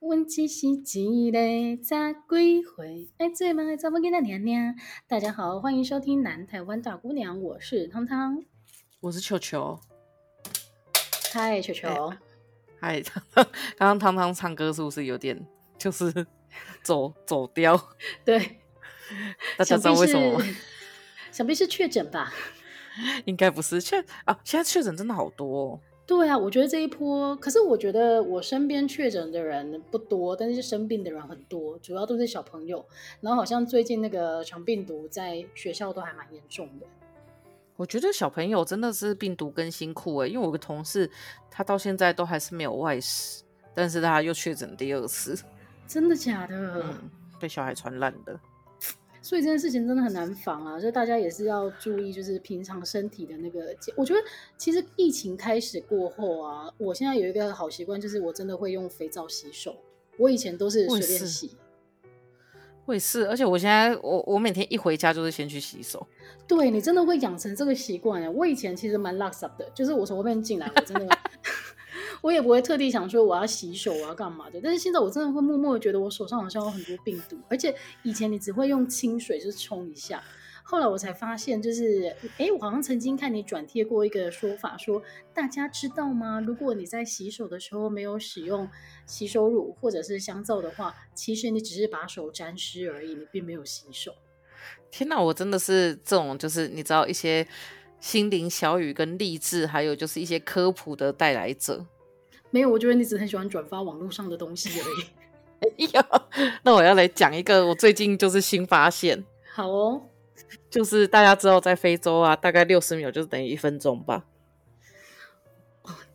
阮只是一个杂鬼花，爱做梦的查某囡仔娘娘。大家好，欢迎收听南台湾大姑娘，我是汤汤，我是球球。嗨，球球。嗨，刚刚汤汤唱歌是不是有点就是走走调？对，大家知道为什么吗？想必是确诊吧？应该不是确啊，现在确诊真的好多哦。对啊，我觉得这一波，可是我觉得我身边确诊的人不多，但是生病的人很多，主要都是小朋友。然后好像最近那个肠病毒在学校都还蛮严重的。我觉得小朋友真的是病毒更辛苦哎，因为我有个同事，他到现在都还是没有外食，但是他又确诊第二次。真的假的？嗯，被小孩传染的。所以这件事情真的很难防啊，所以大家也是要注意，就是平常身体的那个。我觉得其实疫情开始过后啊，我现在有一个好习惯，就是我真的会用肥皂洗手。我以前都是随便洗。我也是，而且我现在我我每天一回家就是先去洗手。对，你真的会养成这个习惯啊！我以前其实蛮 lax 的，就是我从外面进来，我真的。我也不会特地想说我要洗手，我要干嘛的。但是现在我真的会默默的觉得我手上好像有很多病毒，而且以前你只会用清水就冲一下，后来我才发现，就是哎，我好像曾经看你转贴过一个说法，说大家知道吗？如果你在洗手的时候没有使用洗手乳或者是香皂的话，其实你只是把手沾湿而已，你并没有洗手。天哪，我真的是这种，就是你知道一些心灵小语跟励志，还有就是一些科普的带来者。没有，我觉得你只很喜欢转发网络上的东西而已。有，那我要来讲一个我最近就是新发现。好哦，就是大家知道在非洲啊，大概六十秒就是等于一分钟吧。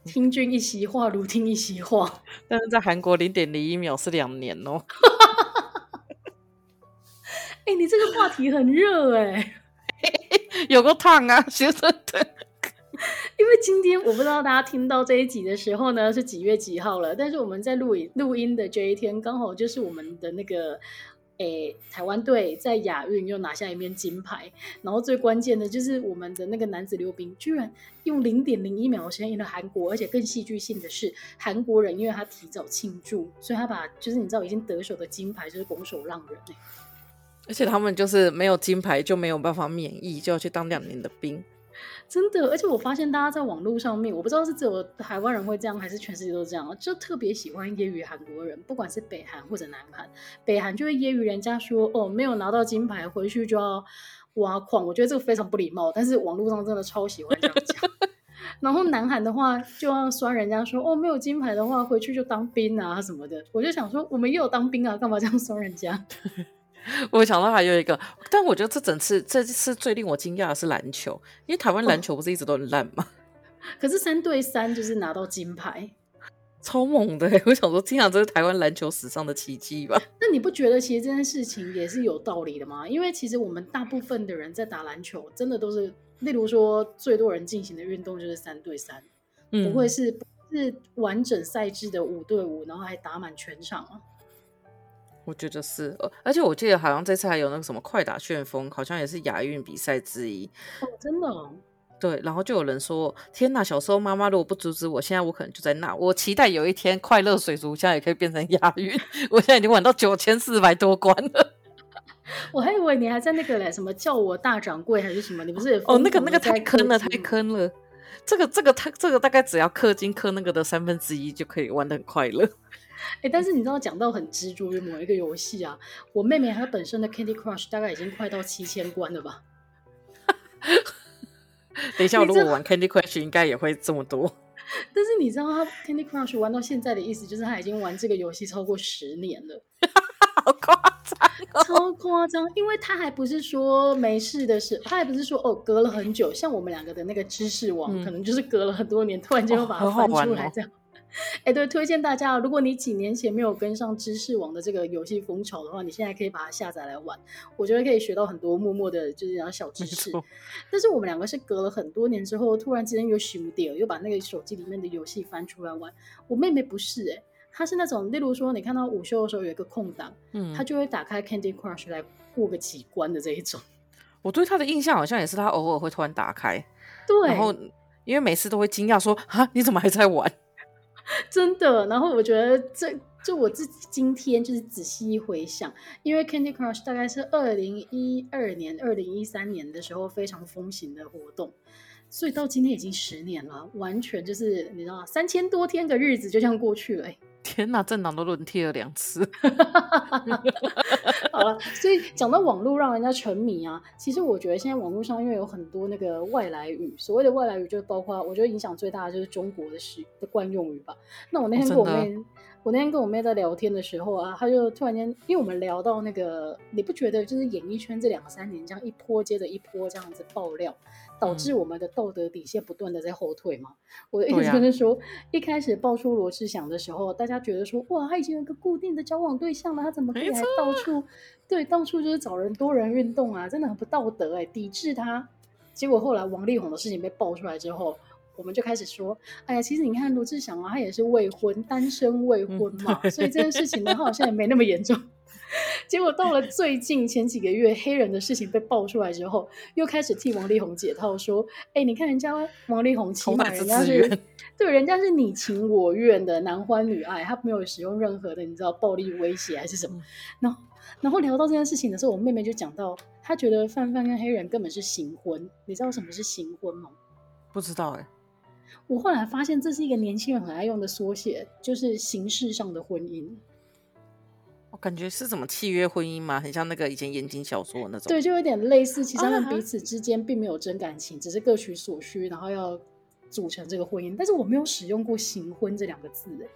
听君一席话，如听一席话。但是在韩国零点零一秒是两年哦。哎、欸，你这个话题很热哎，有个烫啊，学生的。因为今天我不知道大家听到这一集的时候呢是几月几号了，但是我们在录影录音的这一天刚好就是我们的那个诶台湾队在亚运又拿下一面金牌，然后最关键的就是我们的那个男子溜冰居然用零点零一秒的时间赢了韩国，而且更戏剧性的是韩国人因为他提早庆祝，所以他把就是你知道已经得手的金牌就是拱手让人，而且他们就是没有金牌就没有办法免疫，就要去当两年的兵。真的，而且我发现大家在网络上面，我不知道是只有台湾人会这样，还是全世界都这样，就特别喜欢揶揄韩国人，不管是北韩或者南韩，北韩就会揶揄人家说，哦，没有拿到金牌回去就要挖矿，我觉得这个非常不礼貌，但是网络上真的超喜欢这样讲。然后南韩的话就要酸人家说，哦，没有金牌的话回去就当兵啊什么的，我就想说，我们也有当兵啊，干嘛这样酸人家？我想到还有一个，但我觉得这整次这次最令我惊讶的是篮球，因为台湾篮球不是一直都很烂吗？可是三对三就是拿到金牌，超猛的！我想说，经常这是台湾篮球史上的奇迹吧？那你不觉得其实这件事情也是有道理的吗？因为其实我们大部分的人在打篮球，真的都是，例如说最多人进行的运动就是三对三，嗯，不会是不是完整赛制的五对五，然后还打满全场啊？我觉得是，而且我记得好像这次还有那个什么快打旋风，好像也是亚运比赛之一。哦，真的哦？对，然后就有人说：“天哪，小时候妈妈如果不阻止我，现在我可能就在那。”我期待有一天快乐水族箱也可以变成亚运。我现在已经玩到九千四百多关了。我还以为你还在那个嘞，什么叫我大掌柜还是什么？你不是哦？那个那个太坑了，太坑了。这个这个他这个大概只要氪金氪那个的三分之一就可以玩的很快乐。哎、欸，但是你知道讲到很执着于某一个游戏啊，我妹妹她本身的 Candy Crush 大概已经快到七千关了吧？等一下，如果我玩 Candy Crush 应该也会这么多。但是你知道她 Candy Crush 玩到现在的意思，就是她已经玩这个游戏超过十年了，好夸张、哦，超夸张！因为他还不是说没事的事，他还不是说哦隔了很久，像我们两个的那个知识网、嗯，可能就是隔了很多年，突然间又把它翻出来这样。哦 哎、欸，对，推荐大家，如果你几年前没有跟上知识网的这个游戏风潮的话，你现在可以把它下载来玩。我觉得可以学到很多默默的，就是讲小知识。但是我们两个是隔了很多年之后，突然之间又熊掉，又把那个手机里面的游戏翻出来玩。我妹妹不是、欸，哎，她是那种，例如说，你看到午休的时候有一个空档，嗯，他就会打开 Candy Crush 来过个几关的这一种。我对他的印象好像也是，他偶尔会突然打开，对，然后因为每次都会惊讶说，啊，你怎么还在玩？真的，然后我觉得这就我自己今天就是仔细一回想，因为 Candy Crush 大概是二零一二年、二零一三年的时候非常风行的活动，所以到今天已经十年了，完全就是你知道三千多天的日子就这样过去了，欸。天哪，政党都轮替了两次。好了，所以讲到网络让人家沉迷啊，其实我觉得现在网络上因为有很多那个外来语，所谓的外来语就包括我觉得影响最大的就是中国的语的惯用语吧。那我那天跟我妹。哦我那天跟我妹在聊天的时候啊，她就突然间，因为我们聊到那个，你不觉得就是演艺圈这两三年这样一波接着一波这样子爆料，导致我们的道德底线不断的在后退嘛？嗯、我的意思就是说，啊、一开始爆出罗志祥的时候，大家觉得说，哇，他已经有一个固定的交往对象了，他怎么可以还到处，对，到处就是找人多人运动啊，真的很不道德哎，抵制他。结果后来王力宏的事情被爆出来之后。我们就开始说，哎呀，其实你看罗志祥啊，他也是未婚，单身未婚嘛，嗯、所以这件事情呢，他好像也没那么严重。结果到了最近前几个月，黑人的事情被爆出来之后，又开始替王力宏解套，说，哎，你看人家王力宏起码人家是，对，人家是你情我愿的男欢女爱，他没有使用任何的你知道暴力威胁还是什么。然后，然后聊到这件事情的时候，我妹妹就讲到，她觉得范范跟黑人根本是形婚。你知道什么是形婚吗？不知道哎、欸。我后来发现，这是一个年轻人很爱用的缩写，就是形式上的婚姻。我感觉是什么契约婚姻吗？很像那个以前言情小说那种。对，就有点类似。其实他们彼此之间并没有真感情，啊、只是各取所需，然后要组成这个婚姻。但是我没有使用过“行婚”这两个字，哎。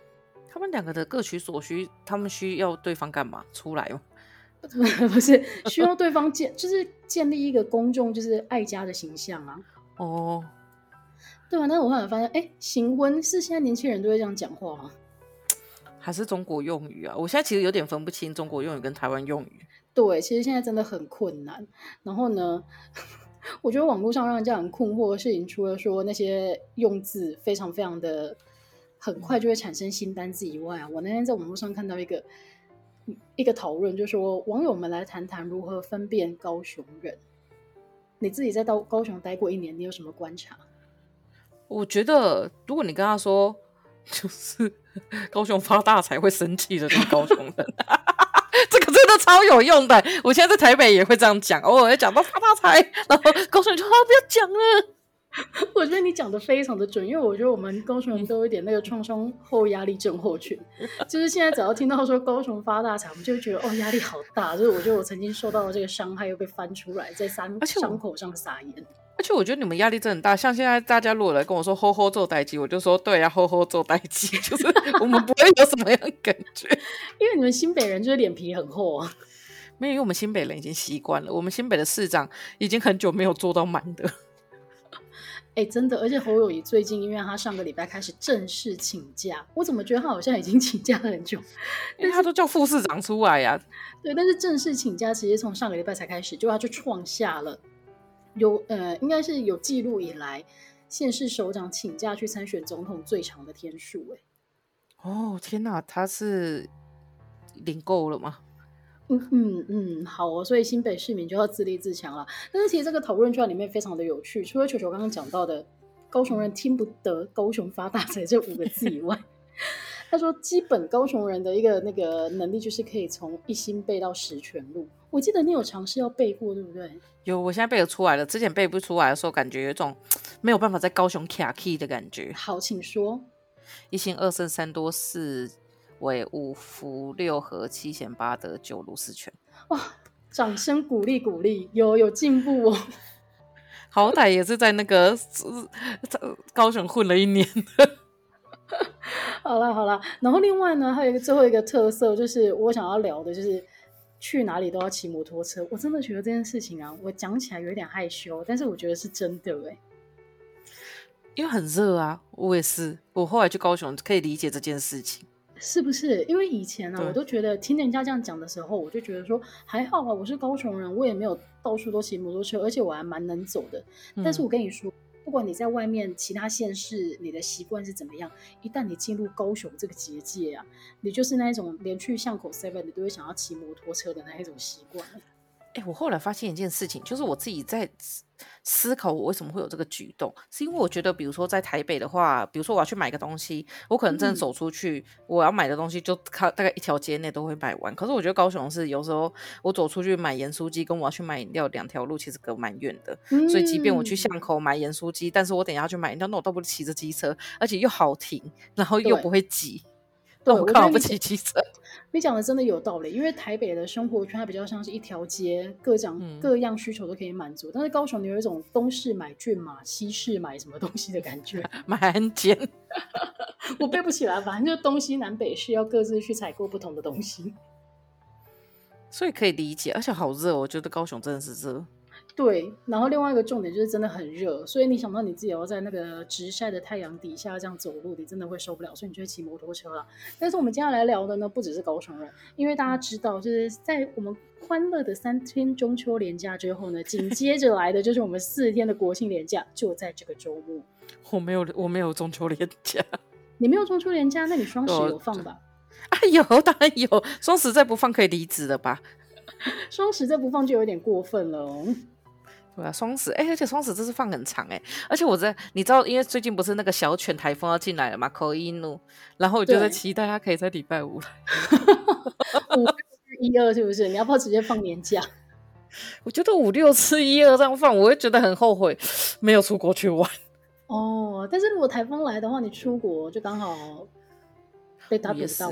他们两个的各取所需，他们需要对方干嘛？出来吗？不是，需要对方建，就是建立一个公众，就是爱家的形象啊。哦。对啊，但是我后来发现，哎，行婚是现在年轻人都会这样讲话吗？还是中国用语啊？我现在其实有点分不清中国用语跟台湾用语。对，其实现在真的很困难。然后呢，我觉得网络上让人家很困惑的事情，除了说那些用字非常非常的很快就会产生新单字以外啊，我那天在网络上看到一个一个讨论，就是说网友们来谈谈如何分辨高雄人。你自己在到高雄待过一年，你有什么观察？我觉得，如果你跟他说，就是 高雄发大财会生气的那个高雄人，这个真的超有用的。我现在在台北也会这样讲，偶尔会讲到发大财，然后高雄人就说：“不要讲了。”我觉得你讲的非常的准，因为我觉得我们高雄人都有一点那个创伤后压力症候群，就是现在只要听到说高雄发大财，我们就会觉得哦，压力好大。就是我觉得我曾经受到的这个伤害又被翻出来，在伤伤口上撒盐。而且我觉得你们压力真的很大，像现在大家如果来跟我说“吼吼做代机”，我就说对呀、啊，“吼吼做代机”，就是 我们不会有什么样的感觉，因为你们新北人就是脸皮很厚啊。没有，因为我们新北人已经习惯了，我们新北的市长已经很久没有做到满的。哎、欸，真的，而且侯友宜最近因为他上个礼拜开始正式请假，我怎么觉得他好像已经请假了很久？因为他都叫副市长出来呀、啊。对，但是正式请假其实从上个礼拜才开始，就他就创下了。有呃，应该是有记录以来，县市首长请假去参选总统最长的天数哎。哦天哪，他是领够了吗？嗯嗯嗯，好哦，所以新北市民就要自立自强了。但是其实这个讨论圈里面非常的有趣，除了球球刚刚讲到的高雄人听不得“高雄发大财”这五个字以外，他说基本高雄人的一个那个能力就是可以从一心背到十全录。我记得你有尝试要背过，对不对？有，我现在背得出来了。之前背不出来的时候，感觉有一种 没有办法在高雄卡 key 的感觉。好，请说。一心二圣三多四为五福六和七贤八德九如四全。哇，掌声鼓励鼓励，有有进步哦。好歹也是在那个高雄混了一年。好了好了，然后另外呢，还有一个最后一个特色，就是我想要聊的，就是。去哪里都要骑摩托车，我真的觉得这件事情啊，我讲起来有点害羞，但是我觉得是真的哎，因为很热啊，我也是，我后来去高雄可以理解这件事情，是不是？因为以前呢、啊，我都觉得听人家这样讲的时候，我就觉得说还好啊，我是高雄人，我也没有到处都骑摩托车，而且我还蛮能走的，但是我跟你说。不管你在外面其他县市，你的习惯是怎么样，一旦你进入高雄这个结界啊，你就是那一种连去巷口 seven 你都会想要骑摩托车的那一种习惯。哎，我后来发现一件事情，就是我自己在思考，我为什么会有这个举动，是因为我觉得，比如说在台北的话，比如说我要去买个东西，我可能真的走出去，嗯、我要买的东西就靠大概一条街内都会买完。可是我觉得高雄是有时候我走出去买盐酥鸡，跟我要去买饮料两条路其实隔蛮远的，嗯、所以即便我去巷口买盐酥鸡，但是我等一下去买饮料，那我倒不如骑着机车，而且又好停，然后又不会挤。对，我靠不骑机车。你讲的真的有道理，因为台北的生活圈它比较像是一条街，各讲、嗯、各样需求都可以满足。但是高雄你有一种东市买骏马，西市买什么东西的感觉，买安检。我背不起来，反正就东西南北市要各自去采购不同的东西，所以可以理解。而且好热，我觉得高雄真的是热。对，然后另外一个重点就是真的很热，所以你想到你自己要在那个直晒的太阳底下这样走路，你真的会受不了，所以你就会骑摩托车了。但是我们接下来聊的呢，不只是高雄人，因为大家知道，就是在我们欢乐的三天中秋连假之后呢，紧接着来的就是我们四天的国庆连假，就在这个周末。我没有，我没有中秋连假。你没有中秋连假，那你双十有放吧？啊，有，当然有。双十再不放可以离职了吧？双十再不放就有点过分了哦。对啊，双十哎，而且双十这次放很长哎，而且我在你知道，因为最近不是那个小犬台风要进来了嘛，口音怒，然后我就在期待它可以在礼拜五来，五六一二是不是？你要不要直接放年假？我觉得五六次一二这样放，我会觉得很后悔没有出国去玩。哦，但是如果台风来的话，你出国就刚好被打扁到。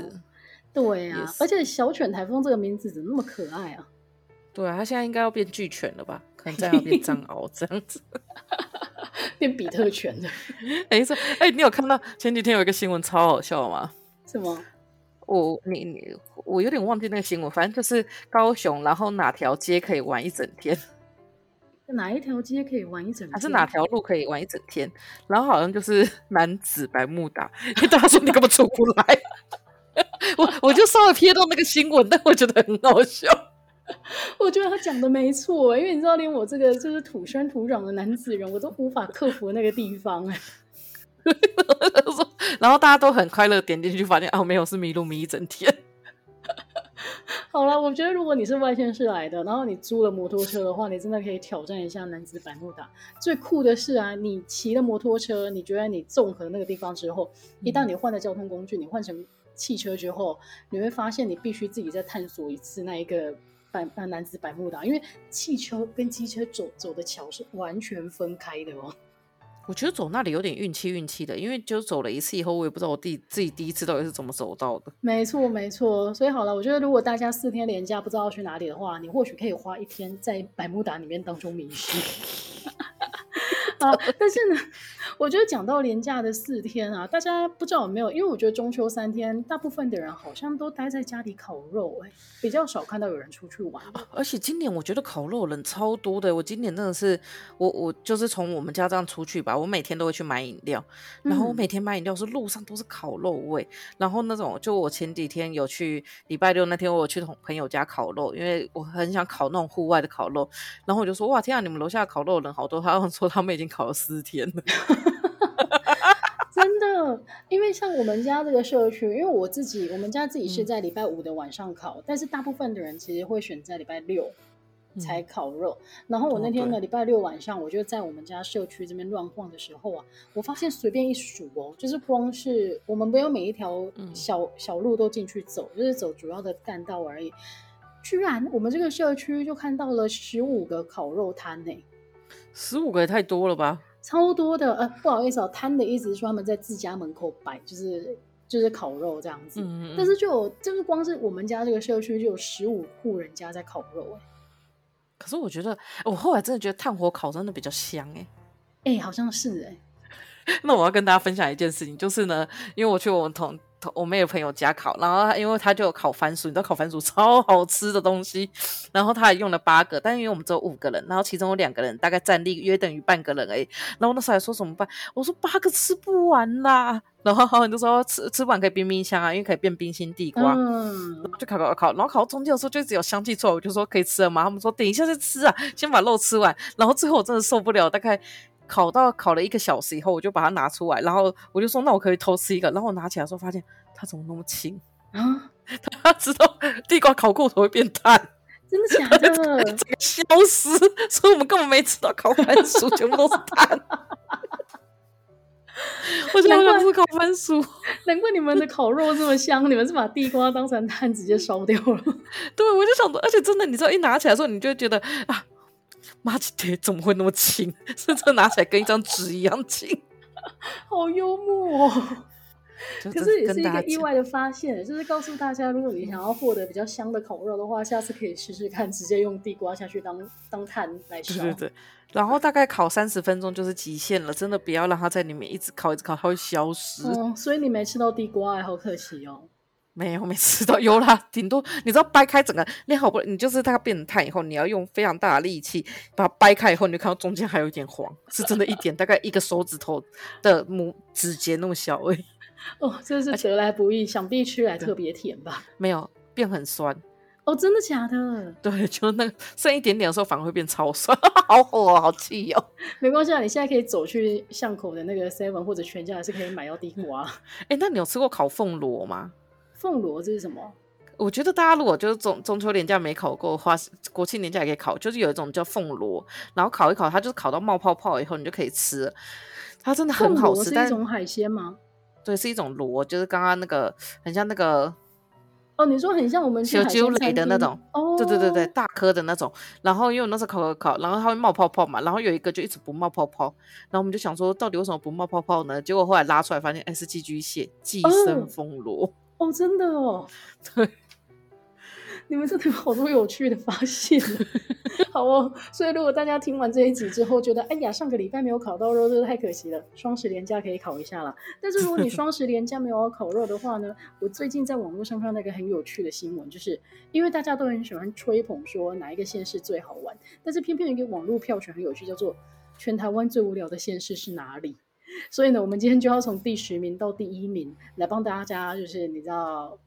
对啊，而且小犬台风这个名字怎么那么可爱啊？对啊，它现在应该要变巨犬了吧？可能再要变藏獒这样子，变比特犬了。哎，说，哎，你有看到前几天有一个新闻超好笑吗？什么？我你你我有点忘记那个新闻，反正就是高雄，然后哪条街可以玩一整天？哪一条街可以玩一整天？还是哪条路可以玩一整天？然后好像就是男子白慕达，因为大家说你根本出不来。我我就稍微瞥到那个新闻，但我觉得很好笑。我觉得他讲的没错，因为你知道，连我这个就是土生土长的男子人，我都无法克服那个地方哎。然后大家都很快乐，点进去发现哦，没有，是迷路迷一整天。好了，我觉得如果你是外县市来的，然后你租了摩托车的话，你真的可以挑战一下男子百慕达。最酷的是啊，你骑了摩托车，你觉得你综合那个地方之后，一旦你换了交通工具，你换成汽车之后，你会发现你必须自己再探索一次那一个。百百男子百慕达，因为汽车跟机车走走的桥是完全分开的哦。我觉得走那里有点运气运气的，因为就走了一次以后，我也不知道我第自己第一次到底是怎么走到的。没错没错，所以好了，我觉得如果大家四天连假不知道要去哪里的话，你或许可以花一天在百慕达里面当中迷失。啊，但是呢，我觉得讲到连假的四天啊，大家不知道有没有？因为我觉得中秋三天，大部分的人好像都待在家里烤肉，欸，哎，比较少看到有人出去玩。啊，而且今年我觉得烤肉人超多的，我今年真的是，我我就是从我们家这样出去吧，我每天都会去买饮料，然后我每天买饮料是路上都是烤肉味，嗯，然后那种就我前几天有去礼拜六那天我有去同朋友家烤肉，因为我很想烤那种户外的烤肉，然后我就说哇天啊，你们楼下烤肉人好多，他们说他们已经。烤了四天了，真的，因为像我们家这个社区，因为我自己，我们家自己是在礼拜五的晚上烤，嗯、但是大部分的人其实会选在礼拜六才烤肉。嗯、然后我那天呢，礼拜六晚上，我就在我们家社区这边乱晃的时候啊，我发现随便一数哦，就是光是我们没有每一条小、嗯、小路都进去走，就是走主要的干道而已，居然我们这个社区就看到了十五个烤肉摊呢、欸。十五个也太多了吧？超多的，呃，不好意思哦，摊的意思是说他们在自家门口摆，就是就是烤肉这样子。嗯嗯。但是就有，就是光是我们家这个社区就有十五户人家在烤肉哎。可是我觉得，我后来真的觉得炭火烤真的比较香哎。哎，好像是哎。那我要跟大家分享一件事情，就是呢，因为我去我们同。我妹的朋友家烤，然后他因为他就有烤番薯，你知道烤番薯 超好吃的东西，然后他还用了八个，但因为我们只有五个人，然后其中有两个人大概战力约等于半个人而已，然后那时候还说怎么办？我说八个吃不完啦，然后好 像就说吃吃不完可以冰冰箱啊，因为可以变冰心地瓜，嗯，然后就烤烤烤，然后烤到中间的时候就只有香气出来，我就说可以吃了吗？他们说等一下再吃啊，先把肉吃完，然后最后我真的受不了，大概。烤到烤了一个小时以后，我就把它拿出来，然后我就说：“那我可以偷吃一个。”然后我拿起来的时候，发现它怎么那么轻啊？他知道地瓜烤过头会变淡，真的假的？这个消失，所以我们根本没吃到烤番薯，全部都是碳。我觉得我们是烤番薯，难怪你们的烤肉这么香，你们是把地瓜当成碳直接烧掉了。对，我就想着，而且真的，你知道，一拿起来的时候，你就会觉得啊，妈的，怎么会那么轻？甚至拿起来跟一张纸一样轻，好幽默哦。可是也是一个意外的发现，就是告诉大家，如果你想要获得比较香的烤肉的话，下次可以试试看，直接用地瓜下去当当炭来烧。对对对，然后大概烤三十分钟就是极限了，真的不要让它在里面一直烤一直烤，它会消失。哦，所以你没吃到地瓜，哎，好可惜哦。没有，没吃到，有啦，顶多你知道掰开整个，你好不容易，你就是它变成炭以后，你要用非常大的力气把它掰开以后，你就看到中间还有一点黄，是真的一点，大概一个手指头的拇指节那么小而已。哦，真是得来不易，想必吃来特别甜吧？没有，变很酸。哦，真的假的？对，就那个剩一点点的时候，反而会变超酸，好火、哦，好气哦。没关系啊，你现在可以走去巷口的那个 Seven 或者全家，还是可以买到地瓜。哎、欸，那你有吃过烤凤螺吗？凤螺这是什么？我觉得大家如果就是中中秋年假没考过的话，国庆年假也可以考。就是有一种叫凤螺，然后烤一烤，它就是烤到冒泡泡以后，你就可以吃。它真的很好吃。是一种海鲜吗？对，是一种螺，就是刚刚那个很像那个哦，你说很像我们小鸠类的那种，哦，对对对对，大颗的那种。然后因为我那时候烤烤烤，然后它会冒泡泡嘛，然后有一个就一直不冒泡泡，然后我们就想说，到底为什么不冒泡泡呢？结果后来拉出来发现，哎，是寄居蟹，寄生凤螺。哦哦，真的哦，对，你们真的有好多有趣的发现，好哦。所以如果大家听完这一集之后觉得，哎呀，上个礼拜没有烤到肉，真的太可惜了。双十连假可以烤一下啦。但是如果你双十连假没有烤肉的话呢，我最近在网络上看到一个很有趣的新闻，就是因为大家都很喜欢吹捧说哪一个县市最好玩，但是偏偏有一个网络票选很有趣，叫做全台湾最无聊的县市是哪里？所以呢，我们今天就要从第十名到第一名来帮大家，就是你知道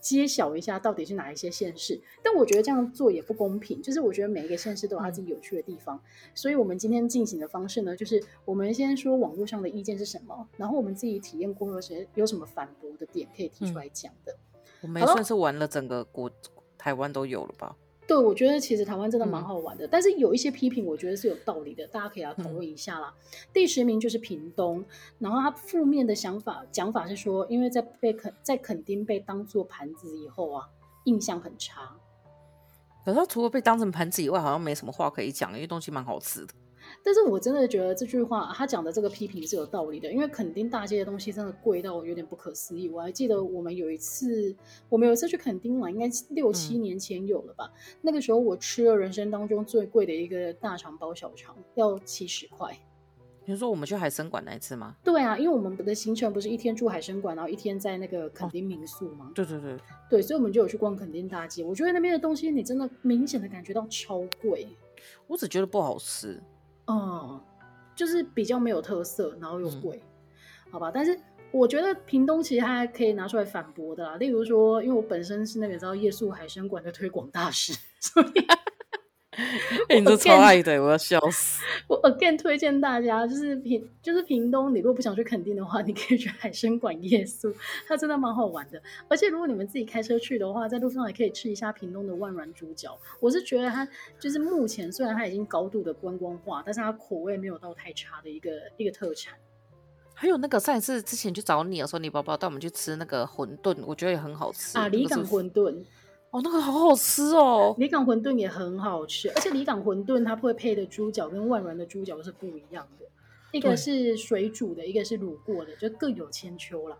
揭晓一下到底是哪一些县市。但我觉得这样做也不公平，就是我觉得每一个县市都有它自己有趣的地方。嗯、所以我们今天进行的方式呢，就是我们先说网络上的意见是什么，然后我们自己体验过后谁有什么反驳的点可以提出来讲的。嗯、我们也算是玩了整个国台湾都有了吧。对，我觉得其实台湾真的蛮好玩的，嗯、但是有一些批评，我觉得是有道理的，大家可以来讨论一下啦。嗯、第十名就是屏东，然后他负面的想法讲法是说，因为在被肯在垦丁被当做盘子以后啊，印象很差。可是他除了被当成盘子以外，好像没什么话可以讲，因为东西蛮好吃的。但是我真的觉得这句话，他讲的这个批评是有道理的，因为垦丁大街的东西真的贵到有点不可思议。我还记得我们有一次，我们有一次去垦丁玩，应该六七年前有了吧？嗯、那个时候我吃了人生当中最贵的一个大肠包小肠，要七十块。你说我们去海参馆那一次吗？对啊，因为我们的行程不是一天住海参馆，然后一天在那个垦丁民宿吗？哦？对对对，对，所以我们就有去逛垦丁大街。我觉得那边的东西，你真的明显的感觉到超贵。我只觉得不好吃。嗯，就是比较没有特色，然后又贵，嗯、好吧？但是我觉得屏东其实还可以拿出来反驳的啦。例如说，因为我本身是那个叫夜宿海参馆的推广大使，所以 你这超爱的，我要笑死。我 again 推荐大家，就是平，就是屏东，你如果不想去垦丁的话，你可以去海生馆夜宿，它真的蛮好玩的。而且如果你们自己开车去的话，在路上也可以吃一下屏东的万峦猪脚。我是觉得它就是目前虽然它已经高度的观光化，但是它口味没有到太差的一个一个特产。还有那个上一次之前去找你的时候，你宝宝带我们去吃那个馄饨，我觉得也很好吃啊，里港馄饨。哦，那个好好吃哦！里港馄饨也很好吃，而且里港馄饨它会配的猪脚跟万峦的猪脚是不一样的，一个是水煮的，一个是卤过的，就各有千秋啦。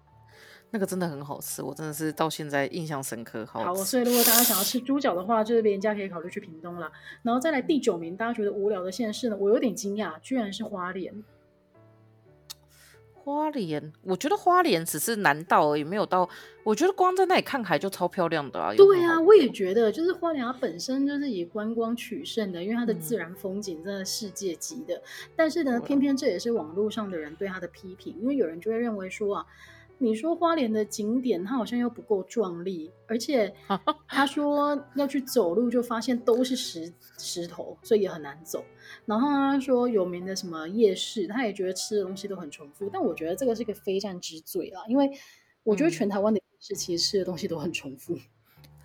那个真的很好吃，我真的是到现在印象深刻。好，好，所以如果大家想要吃猪脚的话，就是人家可以考虑去屏东啦。然后再来第九名，大家觉得无聊的县市呢？我有点惊讶，居然是花莲。花莲，我觉得花莲只是南道而已，没有到。我觉得光在那里看海就超漂亮的啊！对啊，我也觉得，就是花莲它本身就是以观光取胜的，因为它的自然风景真的世界级的。嗯、但是呢，偏偏这也是网络上的人对它的批评，因为有人就会认为说啊。你说花莲的景点，它好像又不够壮丽，而且他说要去走路就发现都是石石头，所以也很难走。然后他说有名的什么夜市，他也觉得吃的东西都很重复。但我觉得这个是一个非战之罪啦，因为我觉得全台湾的夜市其实吃的东西都很重复。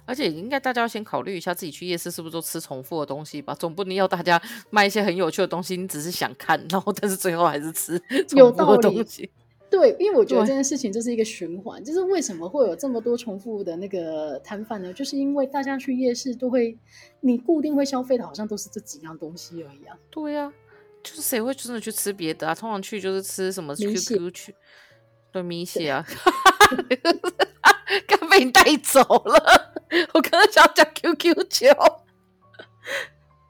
而且应该大家要先考虑一下，自己去夜市是不是都吃重复的东西吧？总不能要大家卖一些很有趣的东西，你只是想看，然后但是最后还是吃 重复的东西。对，因为我觉得这件事情就是一个循环，就是为什么会有这么多重复的那个摊贩呢？就是因为大家去夜市都会，你固定会消费的，好像都是这几样东西而已啊。对呀、啊，就是谁会真的去吃别的啊？通常去就是吃什么 QQ 去，对米血啊，刚被你带走了。我刚刚想讲 QQ 球。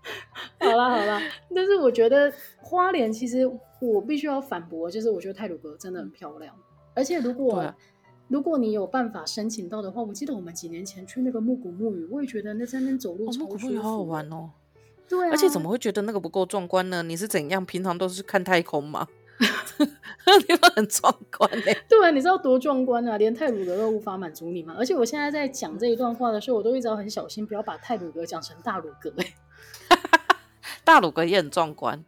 好啦好啦，但是我觉得花莲其实我必须要反驳，就是我觉得泰鲁阁真的很漂亮，而且如果、啊、如果你有办法申请到的话，我记得我们几年前去那个木古木语，我也觉得那在那边走路超舒服、哦、木古木语好好玩哦。对、啊，而且怎么会觉得那个不够壮观呢？你是怎样？平常都是看太空吗？那地方很壮观哎。对啊，你知道多壮观啊？连泰鲁格都无法满足你吗？而且我现在在讲这一段话的时候，我都一直要很小心，不要把泰鲁格讲成大鲁格哎。大鲁阁也很壮观，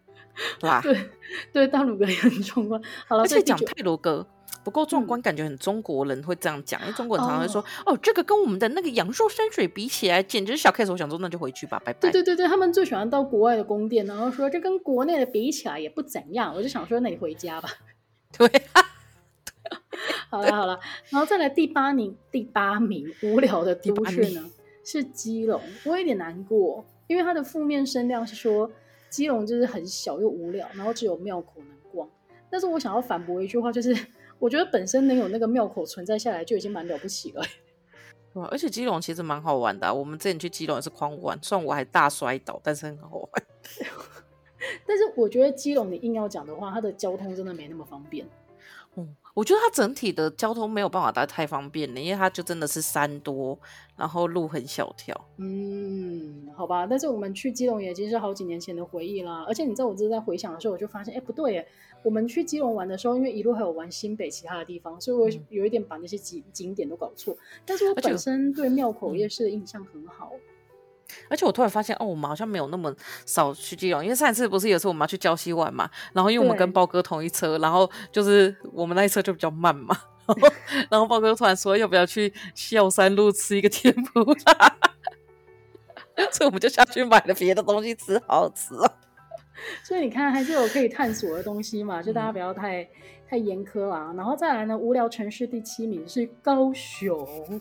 对吧？对对，大鲁阁也很壮观。好了，而且讲泰鲁阁不够壮观，感觉很中国人会这样讲，因为中国人常常会说：“哦，这个跟我们的那个阳朔山水比起来，简直是小 case。”我想说，那就回去吧，拜拜。对对对对，他们最喜欢到国外的宫殿，然后说这跟国内的比起来也不怎样。我就想说，那你回家吧。对，好了好了，然后再来第八名，第八名无聊的都市呢是基隆，我有点难过。因为它的负面声量是说基隆就是很小又无聊，然后只有庙口能逛。但是我想要反驳一句话，就是我觉得本身能有那个庙口存在下来就已经蛮了不起了。哇，而且基隆其实蛮好玩的啊，我们之前去基隆也是狂玩，虽然我还大摔倒，但是很好玩。但是我觉得基隆你硬要讲的话，它的交通真的没那么方便。嗯，我觉得它整体的交通没有办法太方便的，因为它就真的是山多，然后路很小条。嗯，好吧，但是我们去基隆也已经是好几年前的回忆啦。而且你知道，我这是在回想的时候，我就发现，哎，不对耶，我们去基隆玩的时候，因为一路还有玩新北其他的地方，所以我有一点把那些景景点都搞错。但是我本身对庙口夜市的印象很好。而且我突然发现，哦，我们好像没有那么少去基隆，因为上一次不是有次我们要去礁溪玩嘛，然后因为我们跟包哥同一车，然后就是我们那一车就比较慢嘛，然后，然后包哥突然说要不要去孝山路吃一个天妇罗，所以我们就下去买了别的东西吃，好好吃哦。所以你看，还是有可以探索的东西嘛，就大家不要太、嗯、太严苛啦。然后再来呢，无聊城市第七名是高雄，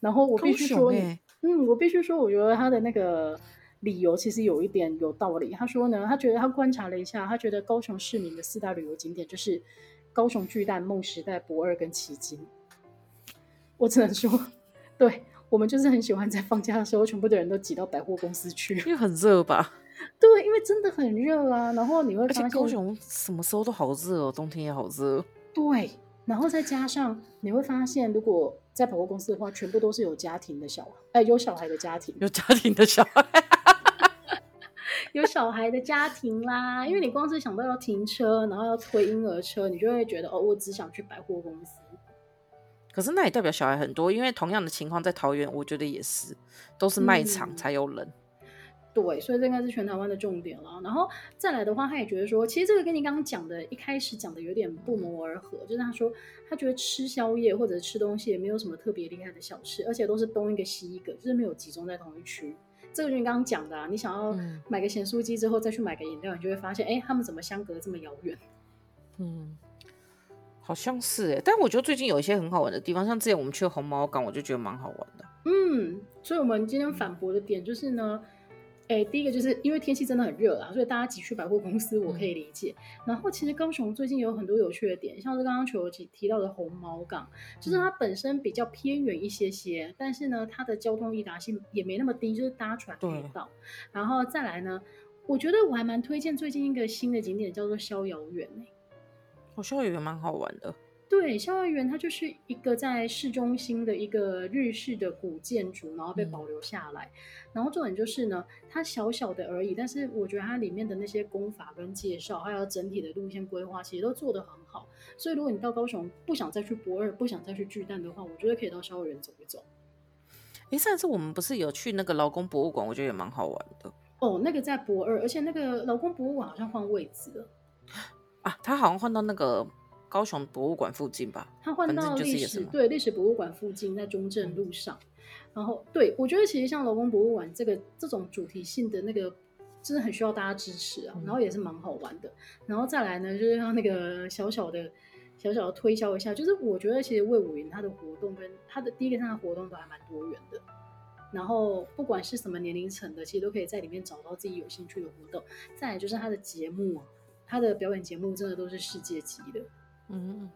然后我必须说你。嗯，我必须说，我觉得他的那个理由其实有一点有道理。他说呢，他觉得他观察了一下，他觉得高雄市民的四大旅游景点就是高雄巨蛋、梦时代、博二跟奇经。我只能说，对我们就是很喜欢在放假的时候，全部的人都挤到百货公司去，因为很热吧？对，因为真的很热啊。然后你会发现，高雄什么时候都好热哦，冬天也好热。对，然后再加上你会发现，如果在百货公司的话，全部都是有家庭的小孩，哎、欸，有小孩的家庭，有家庭的小孩，有小孩的家庭啦。因为你光是想到要停车，然后要推婴儿车，你就会觉得哦，我只想去百货公司。可是那也代表小孩很多，因为同样的情况在桃园，我觉得也是，都是卖场才有人。嗯对，所以这应该是全台湾的重点了。然后再来的话，他也觉得说，其实这个跟你刚刚讲的，一开始讲的有点不谋而合。就是他说，他觉得吃宵夜或者吃东西也没有什么特别厉害的小吃，而且都是东一个西一个，就是没有集中在同一区。这个就你刚刚讲的，啊，你想要买个咸酥鸡之后再去买个饮料，你就会发现，哎，他们怎么相隔这么遥远？嗯，好像是哎，但我觉得最近有一些很好玩的地方，像之前我们去红毛港，我就觉得蛮好玩的。嗯，所以我们今天反驳的点就是呢。哎，第一个就是因为天气真的很热啊，所以大家挤去百货公司，我可以理解。嗯、然后其实高雄最近有很多有趣的点，像是刚刚球提提到的红毛港，就是它本身比较偏远一些些，但是呢，它的交通易达性也没那么低，就是搭船可以到。然后再来呢，我觉得我还蛮推荐最近一个新的景点叫做逍遥园诶，哦，逍遥园蛮好玩的。对，逍遥园它就是一个在市中心的一个日式的古建筑，然后被保留下来。嗯、然后重点就是呢，它小小的而已，但是我觉得它里面的那些功法跟介绍，还有整体的路线规划，其实都做得很好。所以如果你到高雄不想再去博二，不想再去巨蛋的话，我觉得可以到逍遥园走一走。哎，上次我们不是有去那个劳工博物馆，我觉得也蛮好玩的。哦，那个在博二，而且那个劳工博物馆好像换位置了。啊，他好像换到那个。高雄博物馆附近吧，他换到历史对历史博物馆附近，在中正路上。然后对我觉得其实像劳工博物馆这个这种主题性的那个，真的很需要大家支持啊，然后也是蛮好玩的。然后再来呢，就是让那个小小的。小小的推销一下，就是我觉得其实魏武云他的活动跟他的第一个他的活动都还蛮多元的，然后不管是什么年龄层的，其实都可以在里面找到自己有兴趣的活动。再来就是他的节目，他的表演节目真的都是世界级的，嗯，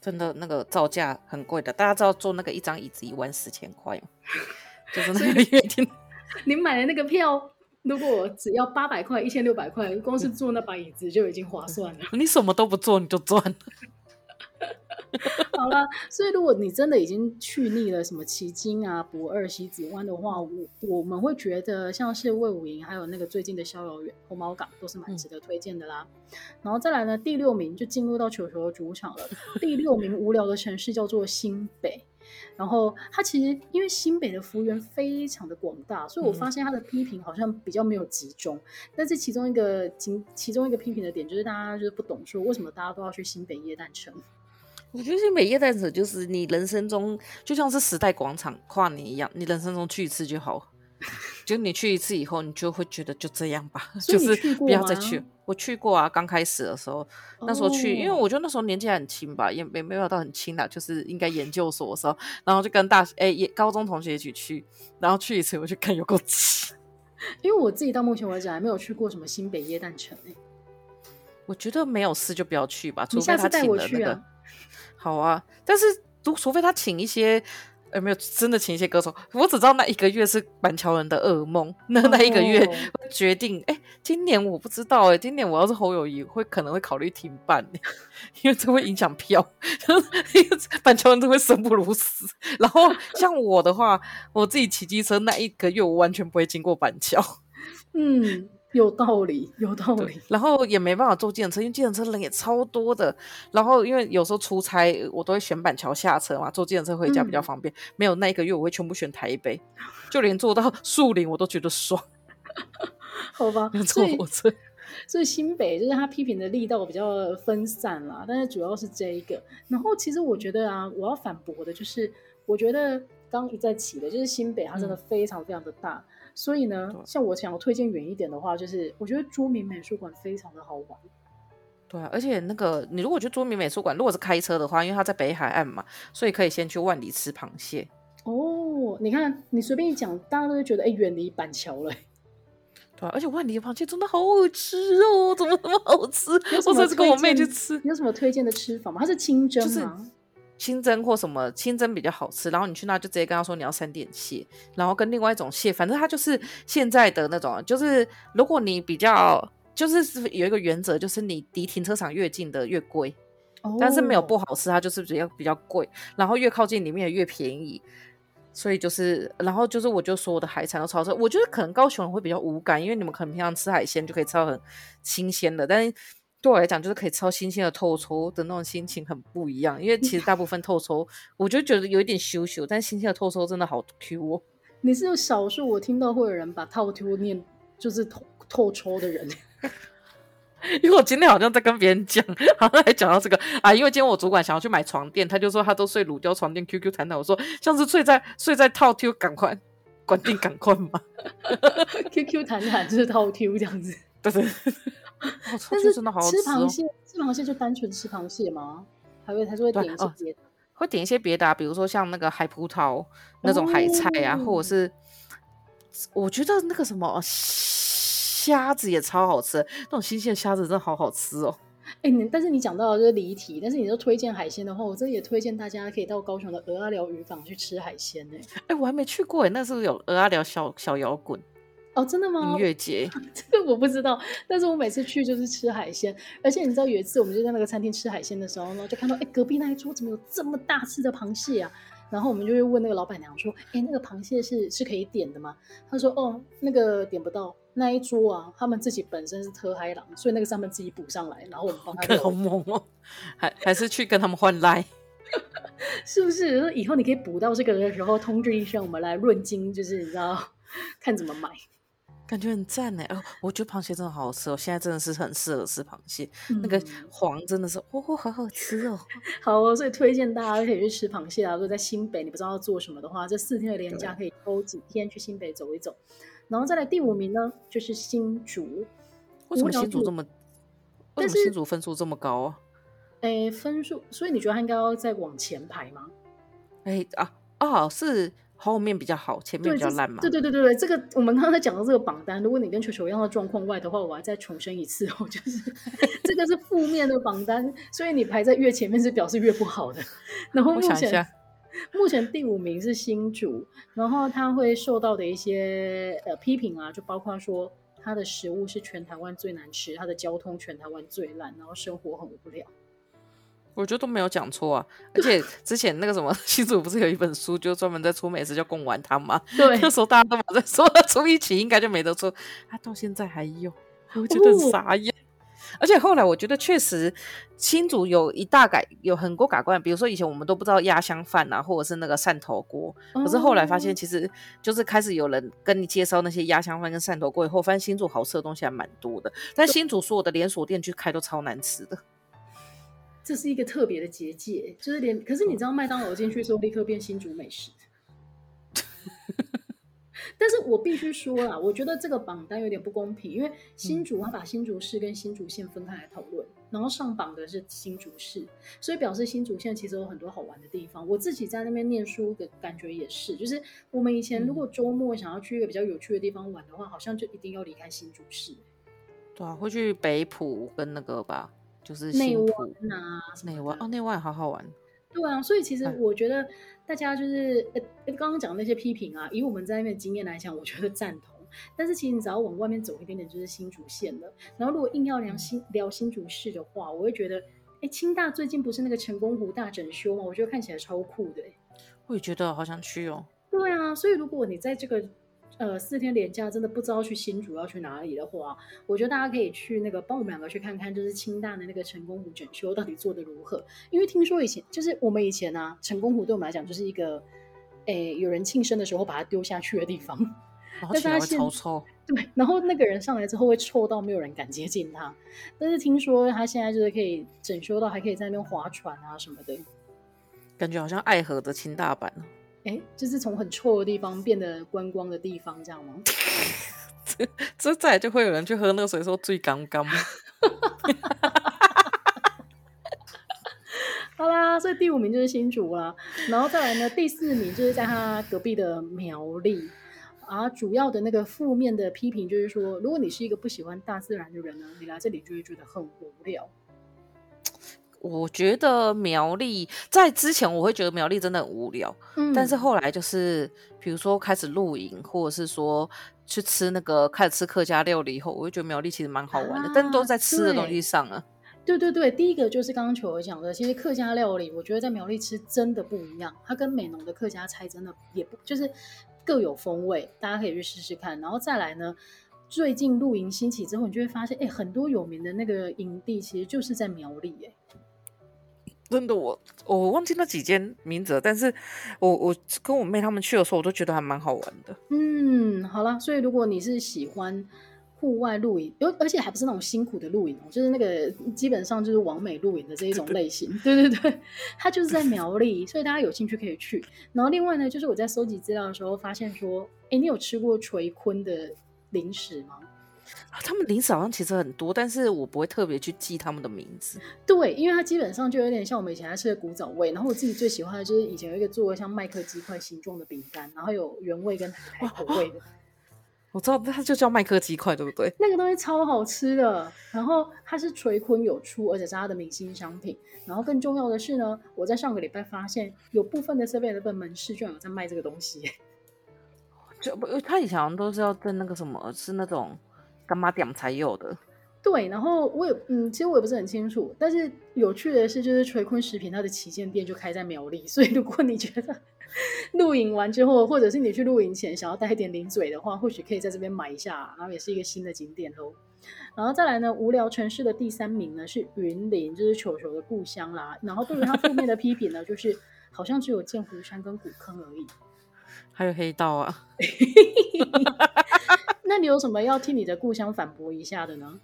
真的那个造价很贵的，大家知道坐那个一张椅子一万四千块吗？就是那个月厅，你买的那个票，如果只要八百块、一千六百块，光是坐那把椅子就已经划算了。你什么都不做你就赚了。好了，所以如果你真的已经去腻了什么奇经啊、不二、西子湾的话，我我们会觉得像是魏武营，还有那个最近的逍遥园、红毛港都是蛮值得推荐的啦。嗯、然后再来呢，第六名就进入到球球的主场了。第六名无聊的城市叫做新北，然后他其实因为新北的幅员非常的广大，所以我发现他的批评好像比较没有集中。嗯、但是其中一个其其中一个批评的点就是大家就是不懂说为什么大家都要去新北耶诞城。我觉得新北耶诞城就是你人生中就像是时代广场跨年一样，你人生中去一次就好。就你去一次以后，你就会觉得就这样吧，就是不要再去。我去过啊，刚开始的时候，那时候去，因为我觉得那时候年纪还很轻吧，也没没有到很轻啦，就是应该研究所的时候，然后就跟大学哎、欸、高中同学一起去，然后去一次我就看有够挤。因为我自己到目前为止还没有去过什么新北耶诞城诶、欸，我觉得没有事就不要去吧，除非他带我去啊。好啊，但是除除非他请一些，呃，没有真的请一些歌手，我只知道那一个月是板桥人的噩梦。那那一个月决定，哎、oh.，今年我不知道，哎，今年我要是侯友谊，会可能会考虑停办，因为这会影响票，板桥人都会生不如死。然后像我的话，我自己骑机车那一个月，我完全不会经过板桥。嗯。有道理，有道理。然后也没办法坐计程车，因为计程车人也超多的。然后因为有时候出差，我都会选板桥下车嘛，坐计程车回家比较方便。嗯、没有那一个月，我会全部选台北，就连坐到树林我都觉得爽。好吧，坐火车。所以新北就是他批评的力道比较分散啦，但是主要是这一个。然后其实我觉得啊，我要反驳的就是，我觉得刚一再起的就是新北，它真的非常非常的大。嗯所以呢，像我想要推荐远一点的话，就是我觉得朱铭美术馆非常的好玩。对啊，而且那个你如果去朱铭美术馆，如果是开车的话，因为它在北海岸嘛，所以可以先去万里吃螃蟹。哦，你看你随便一讲，大家都会觉得哎，远离板桥了。对啊，而且万里的螃蟹真的好好吃哦，怎么那么好吃？我上次跟我妹去吃，有什么推荐的吃法吗？它是清蒸吗？就是清蒸或什么清蒸比较好吃，然后你去那就直接跟他说你要三点蟹，然后跟另外一种蟹，反正它就是现在的那种，就是如果你比较就是有一个原则，就是你离停车场越近的越贵，哦，但是没有不好吃，它就是比较比较贵，然后越靠近里面的越便宜，所以就是然后就是我就说我的海产都超吃，我觉得可能高雄人会比较无感，因为你们可能平常吃海鲜就可以吃到很新鲜的，但是。对我来讲，就是可以吃到新鲜的透抽的那种心情很不一样。因为其实大部分透抽，我就觉得有一点羞羞，但新鲜的透抽真的好 Q 哦。你是有少数我听到会有人把套 Q 念就是透透抽的人，因为我今天好像在跟别人讲，好像还讲到这个啊。因为今天我主管想要去买床垫，他就说他都睡乳胶床垫，QQ 弹弹。我说像是睡在睡在套 Q，赶快关 定赶快嘛。QQ 弹弹就是套 Q 这样子，对对。但是吃螃蟹，吃螃蟹就单纯吃螃蟹吗？还会还是会点一些别的？会点一些别的啊，比如说像那个海葡萄那种海菜啊，哦、或者是我觉得那个什么虾子也超好吃，那种新鲜的虾子真的好好吃哦。哎、欸，但是你讲到的就是离题，但是你都推荐海鲜的话，我这也推荐大家可以到高雄的鹅阿寮渔港去吃海鲜呢。哎、欸，我还没去过哎，那是不是有鹅阿寮小小摇滚？哦，真的吗？音乐节，这个我不知道。但是我每次去就是吃海鲜，而且你知道有一次我们就在那个餐厅吃海鲜的时候呢，就看到哎，隔壁那一桌怎么有这么大只的螃蟹啊？然后我们就会问那个老板娘说，哎，那个螃蟹是是可以点的吗？他说，哦，那个点不到，那一桌啊，他们自己本身是特嗨郎，所以那个上面自己补上来，然后我们帮他。好猛哦！还还是去跟他们换赖，是不是？以后你可以补到这个的时候通知一声，我们来论斤，就是你知道看怎么买。感觉很赞呢。哦，我觉得螃蟹真的好好吃哦，现在真的是很适合吃螃蟹，嗯、那个黄真的是哦，好好吃哦。好哦，所以推荐大家可以去吃螃蟹啊。如果在新北你不知道要做什么的话，这四天的连假可以抽几天去新北走一走。然后再来第五名呢，就是新竹。为什么新竹这么？为什么新竹分数这么高啊？诶，分数，所以你觉得他应该要再往前排吗？哎啊哦，是后面比较好，前面比较烂嘛？对对对对对，这个我们刚才讲的这个榜单，如果你跟球球一样的状况外的话，我还再重申一次哦，就是这个是负面的榜单，所以你排在越前面是表示越不好的。然后目前目前第五名是新竹，然后他会受到的一些呃批评啊，就包括说他的食物是全台湾最难吃，他的交通全台湾最烂，然后生活很无聊。我觉得都没有讲错啊，而且之前那个什么新竹不是有一本书，就专门在出美食叫贡丸汤吗？对，那时候大家都在说出一起应该就没得出，他到现在还有，我觉得很傻眼。哦、而且后来我觉得确实新竹有一大改，有很多改观，比如说以前我们都不知道鸭香饭啊，或者是那个汕头锅，可是后来发现其实就是开始有人跟你介绍那些鸭香饭跟汕头锅以后，发现新竹好吃的东西还蛮多的，但新竹所有的连锁店去开都超难吃的。这是一个特别的结界，就是连，可是你知道麦当劳进去之后立刻变新竹美食，但是我必须说啦，我觉得这个榜单有点不公平，因为新竹他把新竹市跟新竹县分开来讨论，然后上榜的是新竹市，所以表示新竹县其实有很多好玩的地方。我自己在那边念书的感觉也是，就是我们以前如果周末想要去一个比较有趣的地方玩的话，好像就一定要离开新竹市。对啊，会去北浦跟那个吧。就是内湾啊，内湾哦，内湾好好玩。对啊，所以其实我觉得大家就是呃，刚刚讲的那些批评啊，以我们在那边的经验来讲，我觉得赞同。但是其实你只要往外面走一点点，就是新竹县了。然后如果硬要聊新聊新竹市的话，我会觉得，哎，清大最近不是那个成功湖大整修吗？我觉得看起来超酷的。我也觉得好想去哦。对啊，所以如果你在这个。呃，四天连假真的不知道去新竹要去哪里的话，我觉得大家可以去那个帮我们两个去看看，就是清大的那个成功湖整修到底做的如何。因为听说以前就是我们以前啊，成功湖对我们来讲就是一个，诶，有人庆生的时候把它丢下去的地方，但是它超臭。对，然后那个人上来之后会臭到没有人敢接近他。但是听说他现在就是可以整修到还可以在那边划船啊什么的，感觉好像爱河的清大版。哎，就是从很臭的地方变得观光的地方，这样吗？这这再就会有人去喝那个水，说最刚刚。好啦，所以第五名就是新竹啦，然后再来呢，第四名就是在他隔壁的苗栗。啊，主要的那个负面的批评就是说，如果你是一个不喜欢大自然的人呢，你来这里就会觉得很无聊。我觉得苗栗在之前我会觉得苗栗真的很无聊，嗯，但是后来就是比如说开始露营，或者是说去吃那个开始吃客家料理以后，我会觉得苗栗其实蛮好玩的，啊、但都在吃的东西上啊。对对对，第一个就是刚刚球儿讲的，其实客家料理我觉得在苗栗吃真的不一样，它跟美浓的客家菜真的也不就是各有风味，大家可以去试试看。然后再来呢，最近露营兴起之后，你就会发现，哎，很多有名的那个营地其实就是在苗栗，哎。真的我，我我忘记那几间名字了，但是我我跟我妹他们去的时候，我都觉得还蛮好玩的。嗯，好了，所以如果你是喜欢户外露营，而而且还不是那种辛苦的露营哦，就是那个基本上就是完美露营的这一种类型。对对对，它就是在苗栗，所以大家有兴趣可以去。然后另外呢，就是我在搜集资料的时候发现说，哎，你有吃过垂坤的零食吗？他们零食好像其实很多，但是我不会特别去记他们的名字。对，因为它基本上就有点像我们以前爱吃的古早味。然后我自己最喜欢的就是以前有一个做的像麦克鸡块形状的饼干，然后有原味跟海口味的。我知道，它就叫麦克鸡块，对不对？那个东西超好吃的。然后它是垂坤有出，而且是它的明星商品。然后更重要的是呢，我在上个礼拜发现有部分的 7-Eleven 门市居然有在卖这个东西。就不，他以前好像都是要在那个什么，是那种。干嘛点才有的？对，然后我也嗯，其实我也不是很清楚。但是有趣的是，就是垂坤食品它的旗舰店就开在苗栗，所以如果你觉得 露营完之后，或者是你去露营前想要带一点零嘴的话，或许可以在这边买一下，然后也是一个新的景点喽。然后再来呢，无聊城市的第三名呢是云林，就是球球的故乡啦。然后对于他负面的批评呢，就是好像只有剑湖山跟古坑而已，还有黑道啊。那你有什么要替你的故乡反驳一下的呢？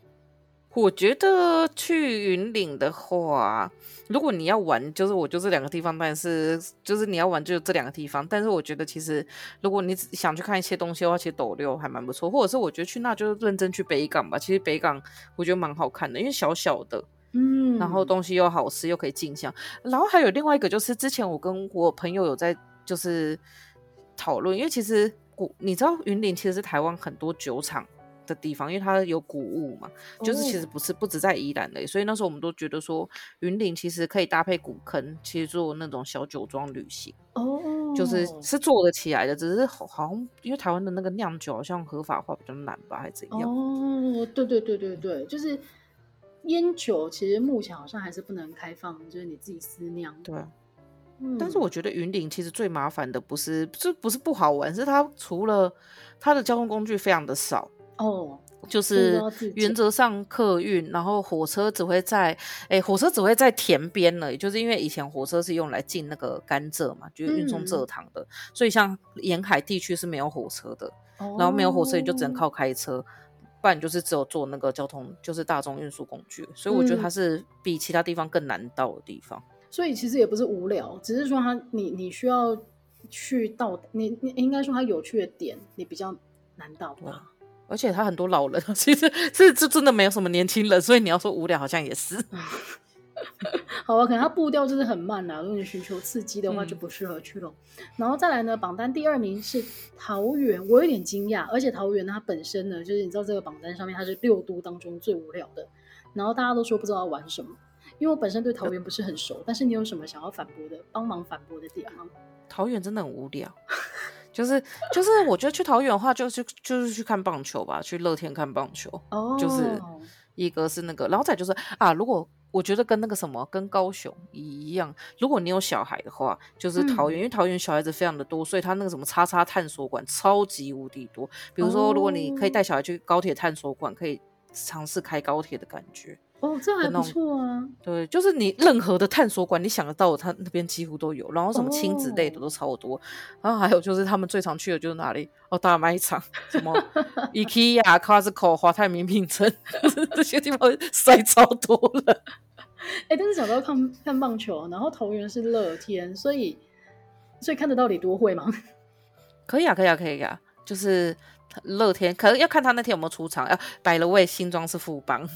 我觉得去云岭的话，如果你要玩，就是我就这两个地方，但是就是你要玩就这两个地方。但是我觉得其实如果你想去看一些东西的话，其实斗六还蛮不错。或者是我觉得去那就认真去北港吧。其实北港我觉得蛮好看的，因为小小的，嗯，然后东西又好吃，又可以静香。然后还有另外一个就是之前我跟我朋友有在就是讨论，因为其实古你知道云林其实是台湾很多酒厂的地方，因为它有谷物嘛，就是其实不是不止在宜兰的，oh. 所以那时候我们都觉得说云林其实可以搭配古坑，其实做那种小酒庄旅行哦，oh. 就是是做得起来的，只是好像因为台湾的那个酿酒好像合法化比较难吧，还是怎样？哦，oh, 对对对对对，就是烟酒其实目前好像还是不能开放，就是你自己私酿。对，嗯，但是我觉得云林其实最麻烦的不是，这不是不好玩，是它除了它的交通工具非常的少。哦，就是原则上客运，然后火车只会在，哎、欸，火车只会在田边了，也就是因为以前火车是用来进那个甘蔗嘛，就是运送蔗糖的，嗯、所以像沿海地区是没有火车的，哦、然后没有火车你就只能靠开车，不然就是只有坐那个交通，就是大众运输工具，所以我觉得它是比其他地方更难到的地方。嗯、所以其实也不是无聊，只是说他你你需要去到你你应该说他有趣的点，你比较难到吧。而且他很多老人，其实是这真的没有什么年轻人，所以你要说无聊，好像也是。好吧，可能他步调就是很慢啦。如果你寻求刺激的话，就不适合去了。嗯、然后再来呢，榜单第二名是桃园，我有点惊讶。而且桃园它本身呢，就是你知道这个榜单上面它是六都当中最无聊的。然后大家都说不知道玩什么，因为我本身对桃园不是很熟。但是你有什么想要反驳的，帮忙反驳的点吗？桃园真的很无聊。就 是就是，我觉得去桃园的话，就是就是去看棒球吧，去乐天看棒球。哦，oh. 就是一个是那个，然后再就是啊，如果我觉得跟那个什么跟高雄一样，如果你有小孩的话，就是桃园，嗯、因为桃园小孩子非常的多，所以他那个什么叉叉探索馆超级无敌多。比如说，如果你可以带小孩去高铁探索馆，可以尝试开高铁的感觉。哦，这还不错啊！对，就是你任何的探索馆，你想得到，他那边几乎都有。然后什么亲子类的都超多。哦、然后还有就是他们最常去的就是哪里？哦，大卖场，什么 IKEA、Costco、华泰名品城，这些地方塞超多了。哎、欸，但是讲到看看棒球，然后桃园是乐天，所以所以看得到李多会吗？可以啊，可以啊，可以啊，就是乐天，可能要看他那天有没有出场。要摆了位新装是富邦。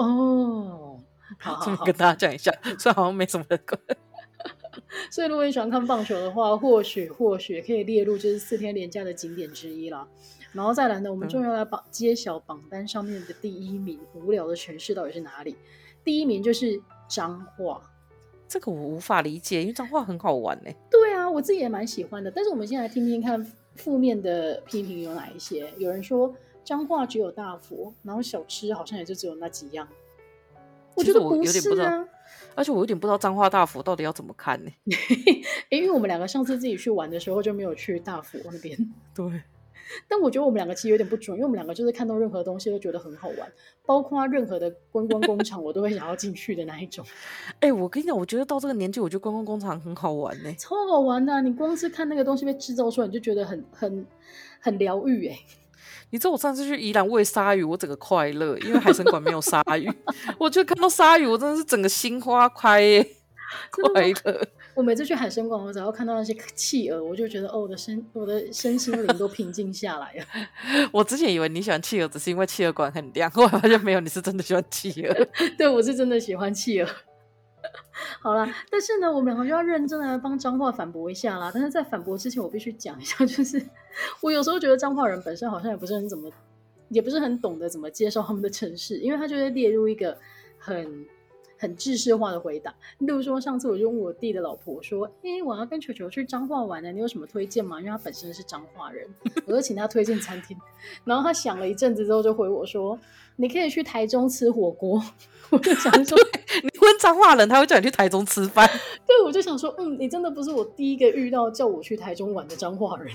哦，好，好，好，跟大家讲一下，虽然好像没什么人关。所以如果你喜欢看棒球的话，或许或许可以列入就是四天连假的景点之一啦。然后再来呢，我们终于要来榜揭晓榜单上面的第一名，无聊的城市到底是哪里？第一名就是彰化，这个我无法理解，因为彰化很好玩呢。对啊，我自己也蛮喜欢的。但是我们先来听听看负面的批评有哪一些。有人说。彰化只有大佛，然后小吃好像也就只有那几样。我觉得我有点不知道，而且我有点不知道彰化大佛到底要怎么看呢？因为我们两个上次自己去玩的时候就没有去大佛那边。对，但我觉得我们两个其实有点不准，因为我们两个就是看到任何东西都觉得很好玩，包括任何的观光工厂，我都会想要进去的那一种。哎、欸，我跟你讲，我觉得到这个年纪，我觉得观光工厂很好玩呢，超好玩的、啊。你光是看那个东西被制造出来，你就觉得很很很疗愈哎。你知道我上次去宜兰喂鲨鱼，我整个快乐，因为海生馆没有鲨鱼，我就看到鲨鱼，我真的是整个心花开耶，快乐。我每次去海生馆，我只要看到那些企鹅，我就觉得哦，我的身我的身心灵都平静下来了。我之前以为你喜欢企鹅，只是因为企鹅馆很亮，后来发现没有，你是真的喜欢企鹅。对，我是真的喜欢企鹅。好啦，但是呢，我们两个就要认真的帮彰化反驳一下啦。但是在反驳之前，我必须讲一下，就是我有时候觉得彰化人本身好像也不是很怎么，也不是很懂得怎么介绍他们的城市，因为他就会列入一个很很制式化的回答。例如说，上次我就问我弟的老婆说：“哎、欸，我要跟球球去彰化玩呢，你有什么推荐吗？”因为他本身是彰化人，我就请他推荐餐厅。然后他想了一阵子之后，就回我说：“你可以去台中吃火锅。”我就想说，你 问彰化人，他会叫你去台中吃饭。对，我就想说，嗯，你真的不是我第一个遇到叫我去台中玩的彰化人。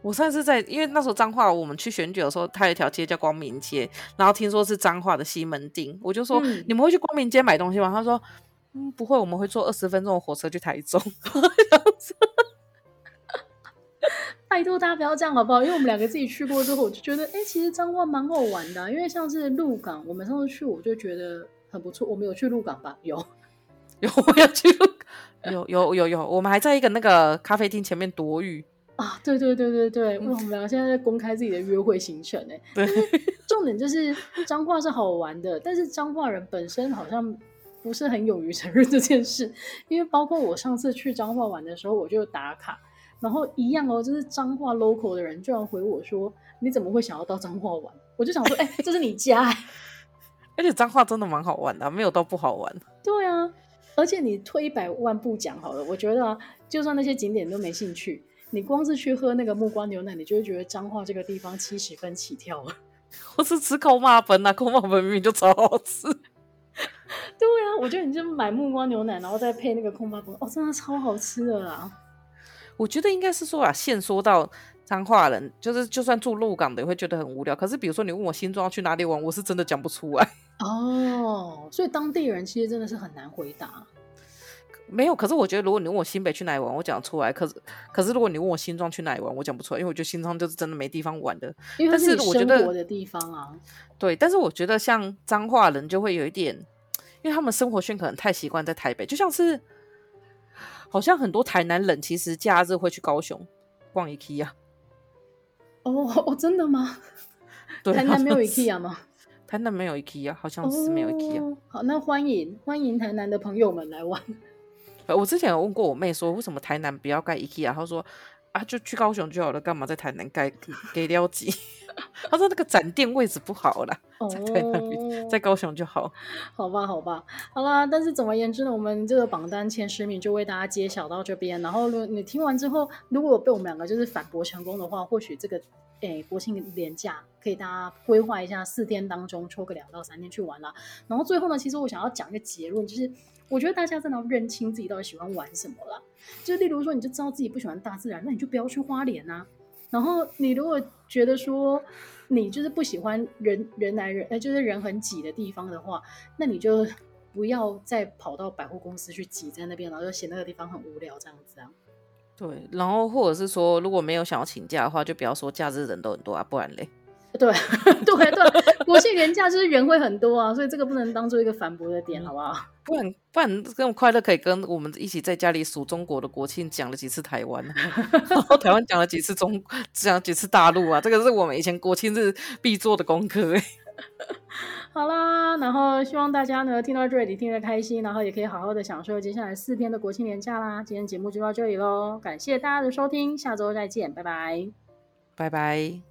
我上次在，因为那时候彰化，我们去选举的时候，他有一条街叫光明街，然后听说是彰化的西门町，我就说，嗯、你们会去光明街买东西吗？他说，嗯，不会，我们会坐二十分钟的火车去台中。拜托大家不要这样好不好？因为我们两个自己去过之后，我就觉得，哎、欸，其实彰化蛮好玩的、啊。因为像是鹿港，我们上次去，我就觉得很不错。我们有去鹿港吧？有，有，我要去鹿港。有，有，有，有。我们还在一个那个咖啡厅前面躲雨啊！对，对，对，对，对。我们两个现在在公开自己的约会行程哎。对。重点就是彰化是好玩的，但是彰化人本身好像不是很勇于承认这件事。因为包括我上次去彰化玩的时候，我就打卡。然后一样哦，就是彰化 local 的人居然回我说：“你怎么会想要到彰化玩？”我就想说：“哎、欸，这是你家。”而且脏话真的蛮好玩的、啊，没有到不好玩。对啊，而且你退一百万步讲好了，我觉得啊，就算那些景点都没兴趣，你光是去喝那个木瓜牛奶，你就会觉得彰化这个地方七十分起跳了。我是吃空麻粉啊，空麻粉明明就超好吃。对啊，我觉得你就买木瓜牛奶，然后再配那个空巴粉，哦，真的超好吃的啦。我觉得应该是说啊，现说到彰化人，就是就算住鹿港的也会觉得很无聊。可是比如说你问我新庄要去哪里玩，我是真的讲不出来。哦，所以当地人其实真的是很难回答。没有，可是我觉得如果你问我新北去哪里玩，我讲得出来。可是可是如果你问我新庄去哪里玩，我讲不出来，因为我觉得新庄就是真的没地方玩的。因为是我觉得的地方啊，对，但是我觉得像彰化人就会有一点，因为他们生活圈可能太习惯在台北，就像是。好像很多台南人其实假日会去高雄逛 IKEA。哦哦，真的吗？对，台南没有 IKEA 吗？台南没有 IKEA，好像是没有 IKEA。哦，好，那欢迎欢迎台南的朋友们来玩。呃我之前有问过我妹说，为什么台南不要盖 IKEA？她说啊，就去高雄就好了，干嘛在台南盖给了挤？她说那个展店位置不好啦，在台南，oh, 在高雄就好。好吧，好吧，好啦。但是总而言之呢，我们这个榜单前十名就为大家揭晓到这边。然后，如果你听完之后，如果被我们两个就是反驳成功的话，或许这个诶国庆连假可以大家规划一下，四天当中抽个两到三天去玩啦。然后最后呢，其实我想要讲一个结论，就是我觉得大家真的要认清自己到底喜欢玩什么啦。就例如说，你就知道自己不喜欢大自然，那你就不要去花莲啊。然后你如果觉得说你就是不喜欢人人来人，呃，就是人很挤的地方的话，那你就不要再跑到百货公司去挤在那边，然后就嫌那个地方很无聊这样子啊。对，然后或者是说，如果没有想要请假的话，就不要说假日人都很多啊，不然嘞。对对对，国庆连假就是人会很多啊，所以这个不能当做一个反驳的点，好不好？不然不然这种快乐可以跟我们一起在家里数中国的国庆，讲了几次台湾，然后台湾讲了几次中，讲几次大陆啊，这个是我们以前国庆日必做的功课。好啦，然后希望大家呢听到这里听得开心，然后也可以好好的享受接下来四天的国庆年假啦。今天节目就到这里喽，感谢大家的收听，下周再见，拜拜，拜拜。